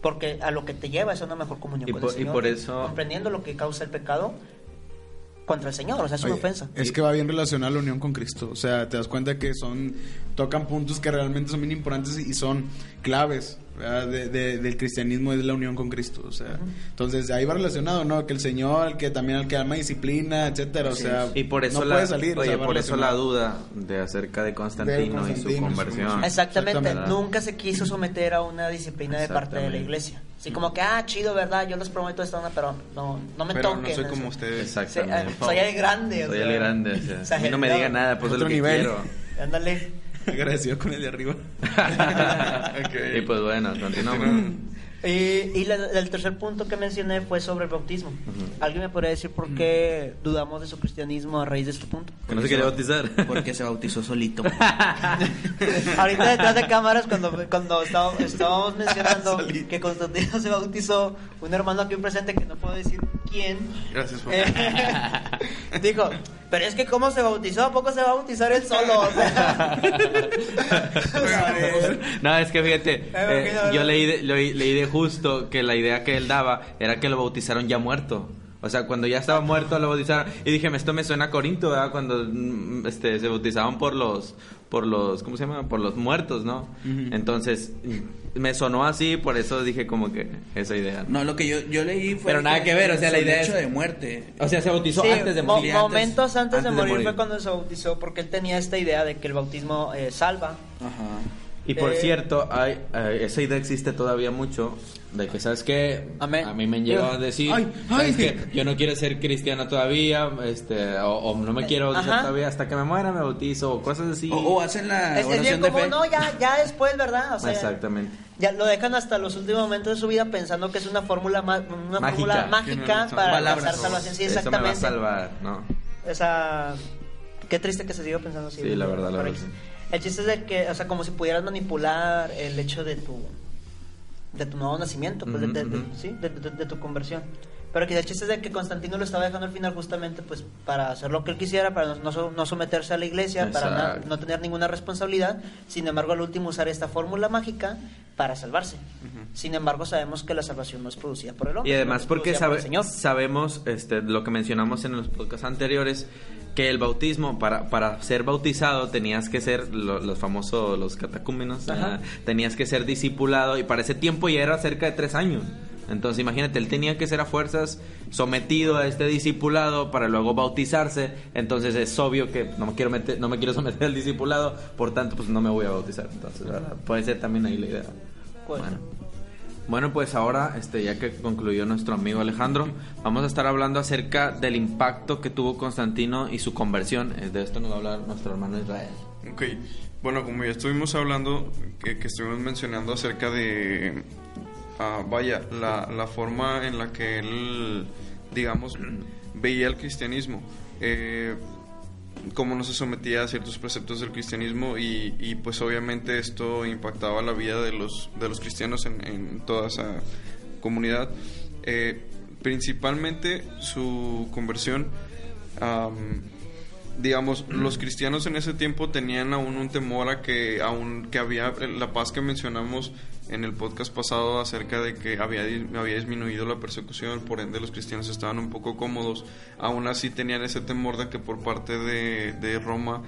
Porque a lo que te lleva es una mejor comunión Y con por- el y Señor. por eso- Comprendiendo lo que causa el pecado. Contra el Señor, o sea, es una Oye, ofensa. Es que va bien relacionada la unión con Cristo. O sea, te das cuenta que son. Tocan puntos que realmente son bien importantes y son claves de- de- del cristianismo, es la unión con Cristo. O sea, entonces ahí va relacionado, ¿no? Que el Señor, que también al que alma disciplina, etcétera. O sea, Y por eso, no la, puede salir. o oye, sea, por eso la duda de acerca de Constantino, y su Constantino y su conversión. Exactamente, Exactamente. nunca se quiso someter a una disciplina de parte de la iglesia. Así como que, ah, chido, ¿verdad? Yo les prometo esto, no, pero no, no me Pero no toquen. soy eso. como ustedes. Sí, Exactamente. ah, soy el grande. o Soy sea, el grande. o sea, a mí no me diga nada, pues es lo Otro que nivel. quiero. Ándale. Agradecido con el de arriba. Y pues bueno, continuamos. Y, y la- el tercer punto que mencioné fue sobre el bautismo. ¿Alguien me podría decir por qué dudamos de su cristianismo a raíz de este punto? Que no se quería bautizar. Porque se bautizó solito. Ahorita detrás de cámaras, cuando, cuando estábamos, estábamos mencionando que Constantino se bautizó, un hermano aquí presente que no puedo decir Gracias por... eh, dijo, pero es que ¿cómo se bautizó? ¿A poco se va a bautizar él solo? O sea, No, es que fíjate, Eh, yo leí de, leí, leí de justo que la idea que él daba era que lo bautizaron ya muerto. O sea, cuando ya estaba muerto lo bautizaron. Y dije, esto me suena a Corinto, ¿verdad? Cuando mm, este, se bautizaban por los, por los, ¿cómo se llama? Por los muertos, ¿no? Entonces, me sonó así, por eso dije como que esa idea. No, lo que yo, yo leí fue. Pero nada que ver, o sea, la idea hecho es- de muerte. O sea, se bautizó Sí, antes de mo- morir. momentos antes, de, antes de morir morir. fue cuando se bautizó, porque él tenía esta idea de que el bautismo eh, salva. Ajá. Y por Eh, cierto, hay, eh, esa idea existe todavía mucho de que, ¿sabes qué? Amén. A mí me han llegado a decir, Ay, ¿sabes ay. qué? Yo no quiero ser cristiano todavía, este, o, o no me quiero bautizar todavía, hasta que me muera me bautizo, o cosas así. O, o hacen la Es, es bien oración de como, fe. no, ya, ya después, ¿verdad? O sea, Exactamente. Ya lo dejan hasta los últimos momentos de su vida pensando que es una fórmula ma- una Mágica. fórmula mágica Que no- para alcanzar salvación. Sí, Eso me va a exactamente. salvar, ¿no? Esa qué triste que se siga pensando así. Sí, la verdad, la verdad, sí. El chiste es de que, o sea, como si pudieras manipular el hecho de tu de tu nuevo nacimiento, pues, de- sí, de, tu conversión. Pero que el chiste es de que Constantino lo estaba dejando al final justamente pues para hacer lo que él quisiera, para no, no so- no someterse a la iglesia, para no tener ninguna responsabilidad. Sin embargo, al último usar esta fórmula mágica para salvarse. Sin embargo, sabemos que la salvación no es producida por el hombre. Y además porque producida por el sabe- Señor. sabemos este, lo que mencionamos en los podcasts anteriores, que el bautismo, para, para ser bautizado tenías que ser lo- los famosos, los catacúmenos, Ajá. ah, tenías que ser discipulado y para ese tiempo ya era cerca de tres años. Entonces imagínate, él tenía que ser a fuerzas sometido a este discipulado para luego bautizarse. Entonces es obvio que no me quiero meter, no me quiero someter al discipulado, por tanto pues no me voy a bautizar. Entonces ¿verdad? puede ser también ahí la idea. Pues, Bueno. Bueno, pues ahora, este, ya que concluyó nuestro amigo Alejandro, vamos a estar hablando acerca del impacto que tuvo Constantino y su conversión. Eh, De esto nos va a hablar nuestro hermano Israel. Ok, bueno, como ya estuvimos hablando, que, estuvimos mencionando acerca de, ah, vaya, la, la forma en la que él, digamos, veía el cristianismo, eh, cómo no se sometía a ciertos preceptos del cristianismo y, y, pues obviamente esto impactaba la vida de los, de los cristianos en, en toda esa comunidad. Eh, principalmente su conversión am, digamos, los cristianos en ese tiempo tenían aún un temor a que, aún que había la paz que mencionamos en el podcast pasado acerca de que había, había disminuido la persecución, por ende los cristianos estaban un poco cómodos, aún así tenían ese temor de que por parte de, de Roma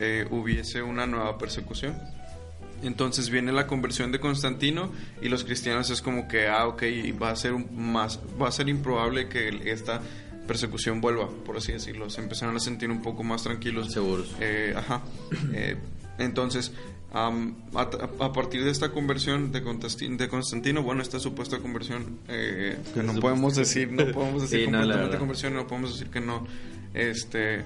eh, hubiese una nueva persecución. Entonces viene la conversión de Constantino y los cristianos es como que, ah, ok, va a ser más, va a ser improbable que esta persecución vuelva, por así decirlo. Se empezaron a sentir un poco más tranquilos. Seguros. Eh, ajá. Eh, entonces, am, a, a partir de esta conversión de Constantino, de Constantino bueno, esta supuesta conversión, eh, que no podemos decir, no podemos decir Sí, completamente conversión, no podemos decir que no, este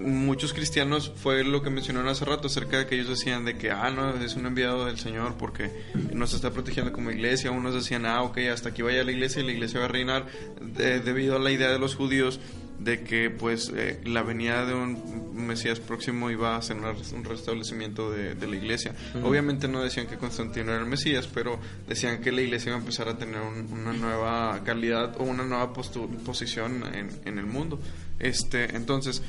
muchos cristianos fue lo que mencionaron hace rato acerca de que ellos decían de que ah no es un enviado del Señor porque nos está protegiendo como iglesia unos decían ah ok hasta aquí vaya la iglesia y la iglesia va a reinar de- debido a la idea de los judíos de que pues eh, la venida de un Mesías próximo iba a ser un restablecimiento de, de la iglesia. Obviamente no decían que Constantino era el Mesías pero decían que la iglesia iba a empezar a tener un- una nueva calidad o una nueva posición en, en el mundo. Este entonces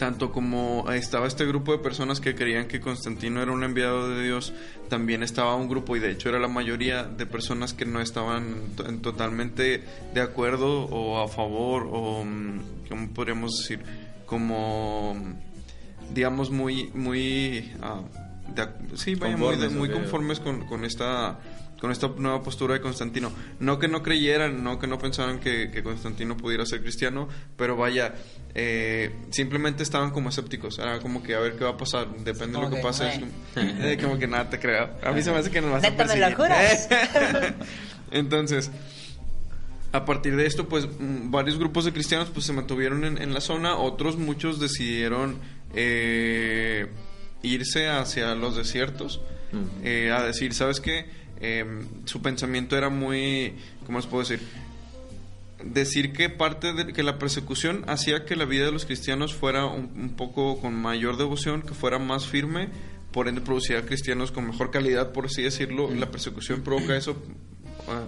tanto como estaba este grupo de personas que creían que Constantino era un enviado de Dios, también estaba un grupo, y de hecho era la mayoría de personas que no estaban to- en totalmente de acuerdo o a favor, o, mm, ¿cómo podríamos decir? Como, mm, digamos, muy, muy, de ac- sí, vaya, muy, de- muy conformes con, con esta con esta nueva postura de Constantino. No que no creyeran, no que no pensaran que, que Constantino pudiera ser cristiano, pero vaya, eh, simplemente estaban como escépticos. Era como que a ver qué va a pasar, depende de lo que pase. Eh, como que nada te creo. A mí se me hace que nos vas a Neta, ¿me perseguir. lo juras? Entonces, a partir de esto, pues mm, varios grupos de cristianos pues se mantuvieron en, en la zona, otros muchos decidieron eh, irse hacia los desiertos, eh, a decir, ¿sabes qué? Eh, su pensamiento era muy, ¿cómo les puedo decir? Decir que parte de que la persecución hacía que la vida de los cristianos fuera un, poco con mayor devoción, que fuera más firme, por ende producía cristianos con mejor calidad, por así decirlo. La persecución provoca eso,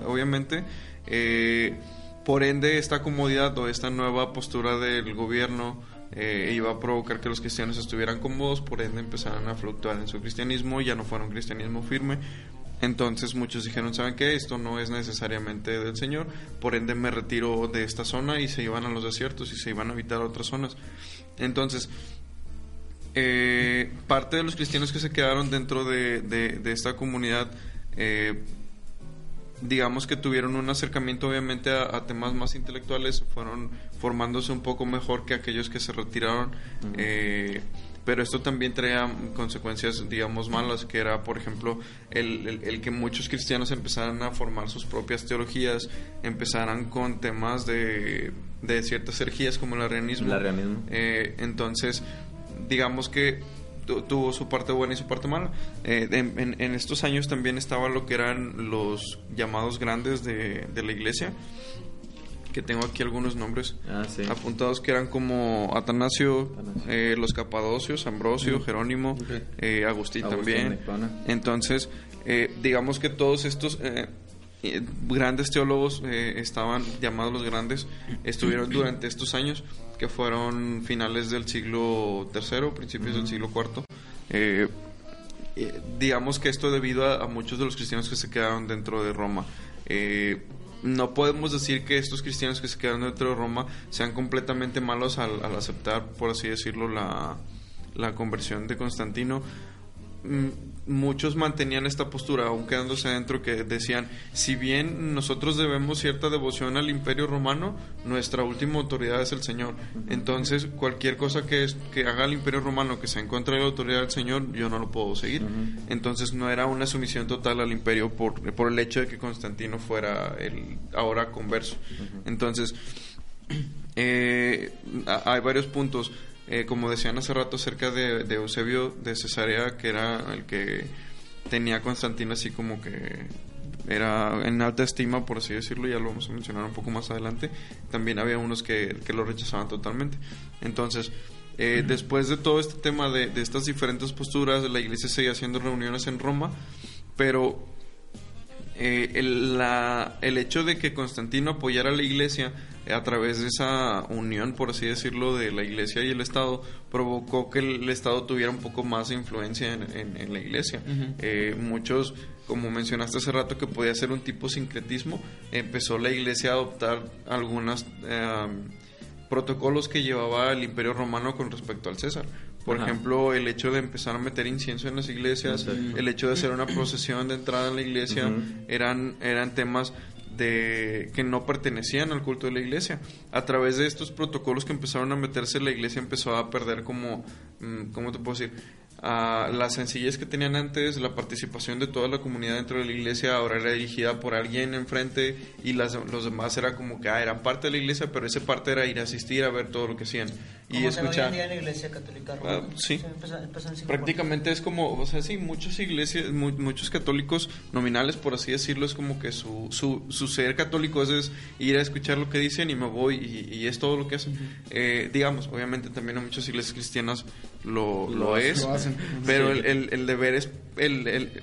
obviamente. Eh, por ende, esta comodidad o esta nueva postura del gobierno eh, iba a provocar que los cristianos estuvieran cómodos, por ende empezaran a fluctuar en su cristianismo, ya no fuera un cristianismo firme. Entonces muchos dijeron, ¿saben qué? Esto no es necesariamente del Señor, por ende me retiro de esta zona y se iban a los desiertos y se iban a habitar otras zonas. Entonces, eh, parte de los cristianos que se quedaron dentro de, de- de esta comunidad, eh, digamos que tuvieron un acercamiento obviamente a, a temas más intelectuales, fueron formándose un poco mejor que aquellos que se retiraron. eh, pero esto también traía consecuencias, digamos, malas, que era, por ejemplo, el, el- el que muchos cristianos empezaran a formar sus propias teologías, empezaran con temas de, de ciertas herejías como el arrianismo. El arrianismo. Eh, entonces, digamos que tu- tuvo su parte buena y su parte mala. Eh, en, en- en estos años también estaba lo que eran los llamados grandes de, de la iglesia, que tengo aquí algunos nombres Ah, sí. apuntados que eran como Atanasio, Atanasio. eh, los Capadocios, Ambrosio, Jerónimo, eh, Agustín, Agustín también. Entonces, eh, digamos que todos estos grandes teólogos estaban llamados los grandes, estuvieron durante estos años, que fueron finales del siglo III, principios del siglo IV. Digamos que esto debido a, a muchos de los cristianos que se quedaron dentro de Roma. Eh, no podemos decir que estos cristianos que se quedaron dentro de Roma sean completamente malos al, al aceptar, por así decirlo, la, la conversión de Constantino. Mm, Muchos mantenían esta postura, aún quedándose adentro, que decían, si bien nosotros debemos cierta devoción al imperio romano, nuestra última autoridad es el Señor. Entonces, cualquier cosa que, es- que haga el imperio romano que se en contra de la autoridad del Señor, yo no lo puedo seguir. Entonces, no era una sumisión total al imperio por, por el hecho de que Constantino fuera el ahora converso. Entonces, eh, hay varios puntos, eh, como decían hace rato, acerca de, de Eusebio de Cesarea, que era el que tenía a Constantino así como que era en alta estima, por así decirlo, ya lo vamos a mencionar un poco más adelante. También había unos que, que lo rechazaban totalmente. Entonces, eh, después de todo este tema de, de estas diferentes posturas, la iglesia seguía haciendo reuniones en Roma, pero eh, el, la- el hecho de que Constantino apoyara a la iglesia a través de esa unión, por así decirlo, de la iglesia y el Estado, provocó que el, Estado tuviera un poco más de influencia en, en- en la iglesia. Eh, muchos, como mencionaste hace rato, que podía ser un tipo sincretismo, empezó la iglesia a adoptar algunas... eh, protocolos que llevaba el imperio romano con respecto al César. Por Ajá. ejemplo, el hecho de empezar a meter incienso en las iglesias, Exacto. el hecho de hacer una procesión de entrada en la iglesia, eran, eran temas de que no pertenecían al culto de la iglesia. A través de estos protocolos que empezaron a meterse, la iglesia empezó a perder como, mm, ¿cómo te puedo decir? Ah, la sencillez que tenían antes, la participación de toda la comunidad dentro de la iglesia ahora era dirigida por alguien enfrente y las, los demás era como que ah, eran parte de la iglesia, pero esa parte era ir a asistir a ver todo lo que hacían y escuchar. la iglesia católica romana. Ah, sí. el siglo Prácticamente es como, o sea, sí, muchas iglesias, mu- muchos católicos nominales, por así decirlo, es como que su, su, su ser católico es, es ir a escuchar lo que dicen y me voy y, y es todo lo que hacen. Eh, digamos, obviamente también en muchas iglesias cristianas lo, lo, Lo es, Lo hacen. pero Sí. el, el- el deber es, el, el-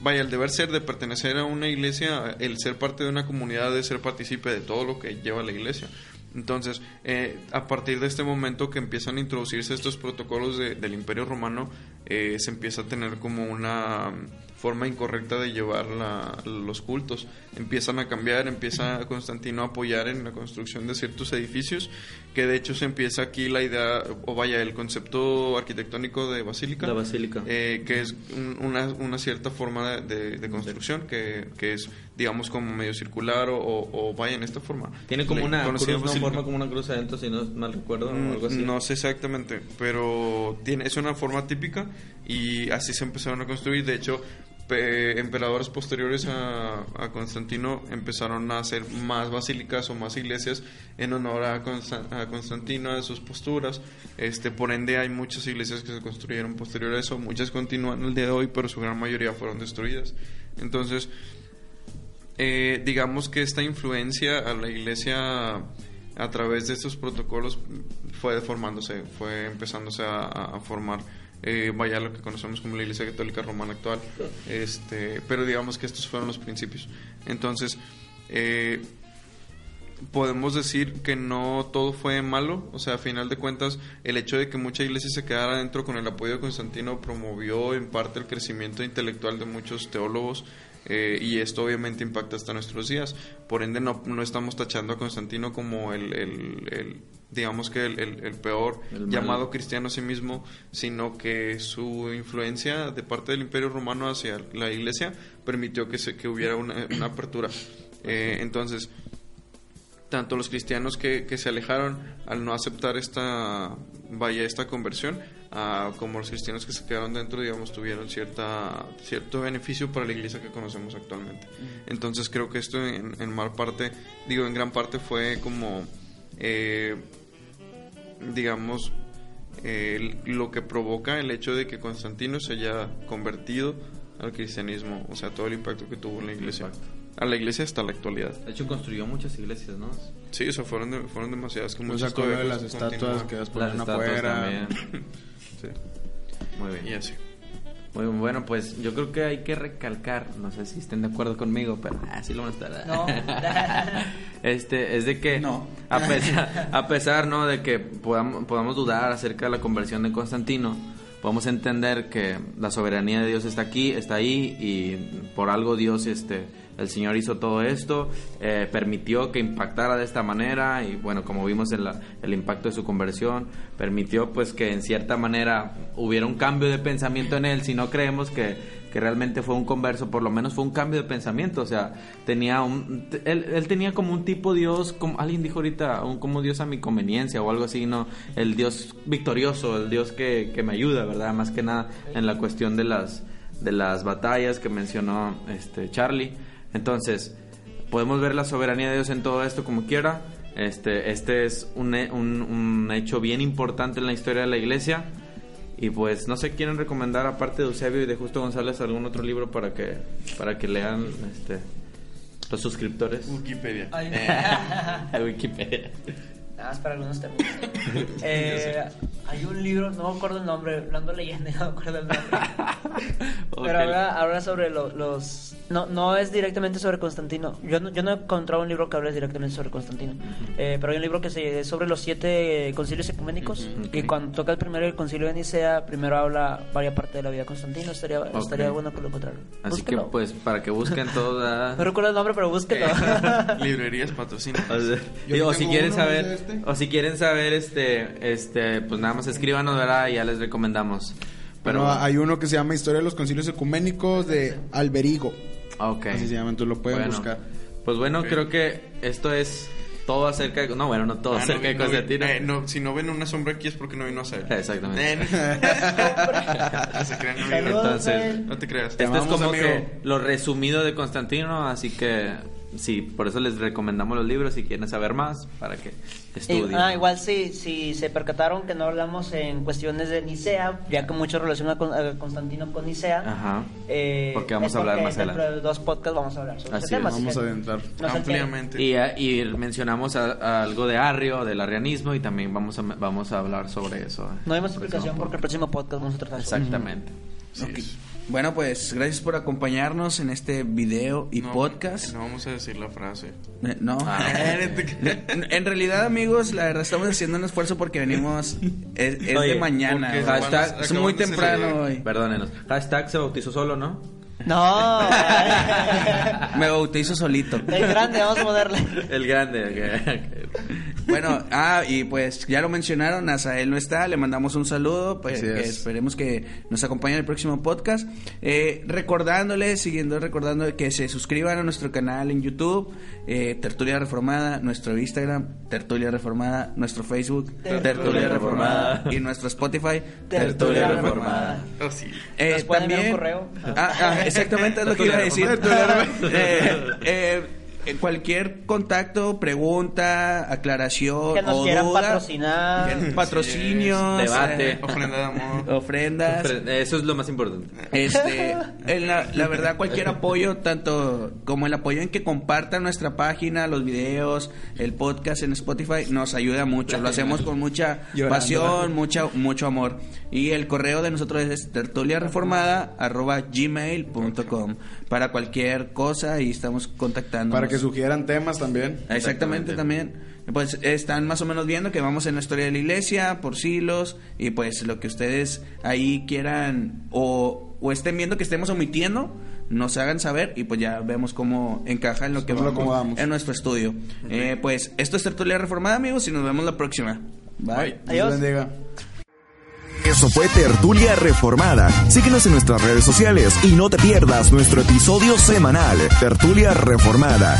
vaya, el deber ser de pertenecer a una iglesia, el ser parte de una comunidad, de ser partícipe de todo lo que lleva la iglesia. Entonces, eh, a partir de este momento que empiezan a introducirse estos protocolos de- del Imperio Romano, eh, se empieza a tener como una forma incorrecta de llevar la- los cultos. Empiezan a cambiar, empieza Constantino a apoyar en la construcción de ciertos edificios, que de hecho se empieza aquí la idea, o vaya, el concepto arquitectónico de basílica. La basílica. eh, que es un- una, una cierta forma de, de- construcción, que, que es, digamos, como medio circular o, o- o vaya en esta forma. Tiene como una cruz. Forma como una cruz adentro, si no mal recuerdo, o Mm, algo así. No sé exactamente, pero tiene, es una forma típica y así se empezaron a construir. De hecho, emperadores posteriores a, Constantino empezaron a hacer más basílicas o más iglesias en honor a, Constan- a Constantino, a sus posturas. Este, por ende, hay muchas iglesias que se construyeron posterior a eso. Muchas continúan el día de hoy, pero su gran mayoría fueron destruidas. Entonces, eh, digamos que esta influencia a la iglesia a través de estos protocolos fue deformándose, fue empezándose a formar, eh, vaya lo que conocemos como la Iglesia Católica Romana actual, este, pero digamos que estos fueron los principios. Entonces, eh, podemos decir que no todo fue malo, o sea, a final de cuentas, el hecho de que mucha iglesia se quedara dentro con el apoyo de Constantino promovió en parte el crecimiento intelectual de muchos teólogos eh, y esto obviamente impacta hasta nuestros días. Por ende, no, no estamos tachando a Constantino como el, el- el- digamos que el, el- el peor El llamado cristiano a sí mismo, sino que su influencia de parte del Imperio Romano hacia la iglesia permitió que, se, que hubiera una, una apertura. Eh, entonces, tanto los cristianos que, que se alejaron al no aceptar esta vaya esta conversión como los cristianos que se quedaron dentro digamos tuvieron cierta cierto beneficio para la iglesia que conocemos actualmente. Entonces creo que esto en, en mar parte digo en gran parte fue como eh, digamos eh, lo que provoca el hecho de que Constantino se haya convertido al cristianismo o sea todo el impacto que tuvo en la iglesia a la iglesia hasta la actualidad De hecho, construyó muchas iglesias, ¿no? Sí, o sea, fueron, de- fueron demasiadas. Que O muchas sea, con de las estatuas continúan. que las estatuas afuera. también. Sí, Muy bien. y así. Muy bueno, pues yo creo que hay que recalcar, no sé si estén de acuerdo conmigo, pero así lo van a estar. No. este, es de que No. a pesar, a pesar, ¿no? de que podamos, podamos dudar acerca de la conversión de Constantino, podemos entender que la soberanía de Dios está aquí, está ahí y por algo Dios, este, el Señor hizo todo esto, eh, permitió que impactara de esta manera y bueno, como vimos en la- el impacto de su conversión, permitió pues que en cierta manera hubiera un cambio de pensamiento en él, si no creemos que, que realmente fue un converso, por lo menos fue un cambio de pensamiento, o sea, tenía un, él, él tenía como un tipo Dios, como alguien dijo ahorita, un, como Dios a mi conveniencia o algo así, ¿no? El Dios victorioso, el Dios que, que me ayuda, ¿verdad? Más que nada en la cuestión de las, de las batallas que mencionó este Charlie. Entonces, podemos ver la soberanía de Dios en todo esto como quiera. Este, este es un, he- un, un hecho bien importante en la historia de la iglesia. Y pues, no sé, ¿quieren recomendar, aparte de Eusebio y de Justo González, algún otro libro para que, para que lean este, los suscriptores? Wikipedia. Ay, Wikipedia. Nada más para algunos temas. Eh, hay un libro, no me acuerdo el nombre, lo ando leyendo y no me acuerdo el nombre. Ok. Pero habla, habla sobre lo- los... No, no es directamente sobre Constantino. Yo no, yo no he encontrado un libro que hable directamente sobre Constantino. Eh, pero hay un libro que se, es sobre los siete concilios ecuménicos. Ujú, ok. Y cuando toca el primero el concilio de Nicea, primero habla varias partes de la vida de Constantino. Estaría, Ok. estaría bueno que lo encontraran. Así Búsquenlo. que, pues, para que busquen toda... No recuerdo el nombre, pero búsquenlo. Librerías patrocina. O, sea, Yo si quieren saber, ¿es este? o si quieren saber, este, este, pues nada más escríbanos, ¿verdad? Y ya les recomendamos. Pero, Pero hay uno que se llama Historia de los Concilios Ecuménicos de Alberigo. ok. Así se llama, entonces lo pueden Bueno, buscar. Pues bueno, Ok. creo que esto es todo acerca de, no, bueno, no todo Ah, no, acerca de no, Constantino. eh, no, si no ven una sombra aquí es porque no vino a hacer. Exactamente. No no Entonces. No te creas. Esto es como amigo. que lo resumido de Constantino, así que sí, por eso les recomendamos los libros si quieren saber más, para que estudien. ah, igual si, si se percataron que no hablamos en cuestiones de Nicea, ya que mucho relaciona con a Constantino con Nicea. Ajá. eh, Porque vamos a hablar más dentro adelante. de dos podcasts vamos a hablar sobre Así ese tema. es. así Vamos a adentrar. Ampliamente. Y, ah, y mencionamos a- a algo de Arrio, del arrianismo, y también vamos a, vamos a hablar sobre eso. No hay más explicación porque el próximo podcast vamos a tratar sobre eso. Exactamente. Ok. Bueno, pues gracias por acompañarnos en este video y No, podcast. No vamos a decir la frase. Eh, No, Ah. en realidad amigos, la verdad estamos haciendo un esfuerzo porque venimos, es, es Oye, de mañana, hashtag- es muy temprano hoy. Perdónenos. Hashtag se bautizó solo, ¿no? No. Me bautizo solito. El grande, vamos a ponerle. El grande. ok. Bueno, ah, y pues ya lo mencionaron, Azael no está, le mandamos un saludo, pues que esperemos que nos acompañe en el próximo podcast. Eh, recordándoles, siguiendo recordando que se suscriban a nuestro canal en YouTube, eh, Tertulia Reformada, nuestro Instagram, Tertulia Reformada, nuestro Facebook, Tertulia, Tertulia Reformada, Reformada. y nuestro Spotify, Tertulia Reformada. Oh, sí. Eh, ¿Nos pueden enviar un correo? Ah, ah, exactamente es lo que iba a decir. Cualquier contacto, pregunta, aclaración Que nos o quieran duda, patrocinar. que- patrocinios, Debate. eh, Ofrenda de amor. ofrendas. Eso es lo más importante. Este, en la, la verdad, cualquier apoyo, tanto como el apoyo en que compartan nuestra página, los videos, el podcast en Spotify, nos ayuda mucho. Lo hacemos con mucha Llorando. pasión, mucha, mucho amor. Y el correo de nosotros es tertuliareformada.gmail.com para cualquier cosa y estamos contactando. Para que sugieran temas también. Exactamente, también. Pues están más o menos viendo que vamos en la historia de la iglesia, por silos, y pues lo que ustedes ahí quieran o, o estén viendo que estemos omitiendo, nos hagan saber y pues ya vemos cómo encaja en lo que lo vamos en nuestro estudio. Eh, pues esto es Tertulia Reformada, amigos, y nos vemos la próxima. Bye. Dios Adiós. Eso fue Tertulia Reformada. Síguenos en nuestras redes sociales y no te pierdas nuestro episodio semanal, Tertulia Reformada.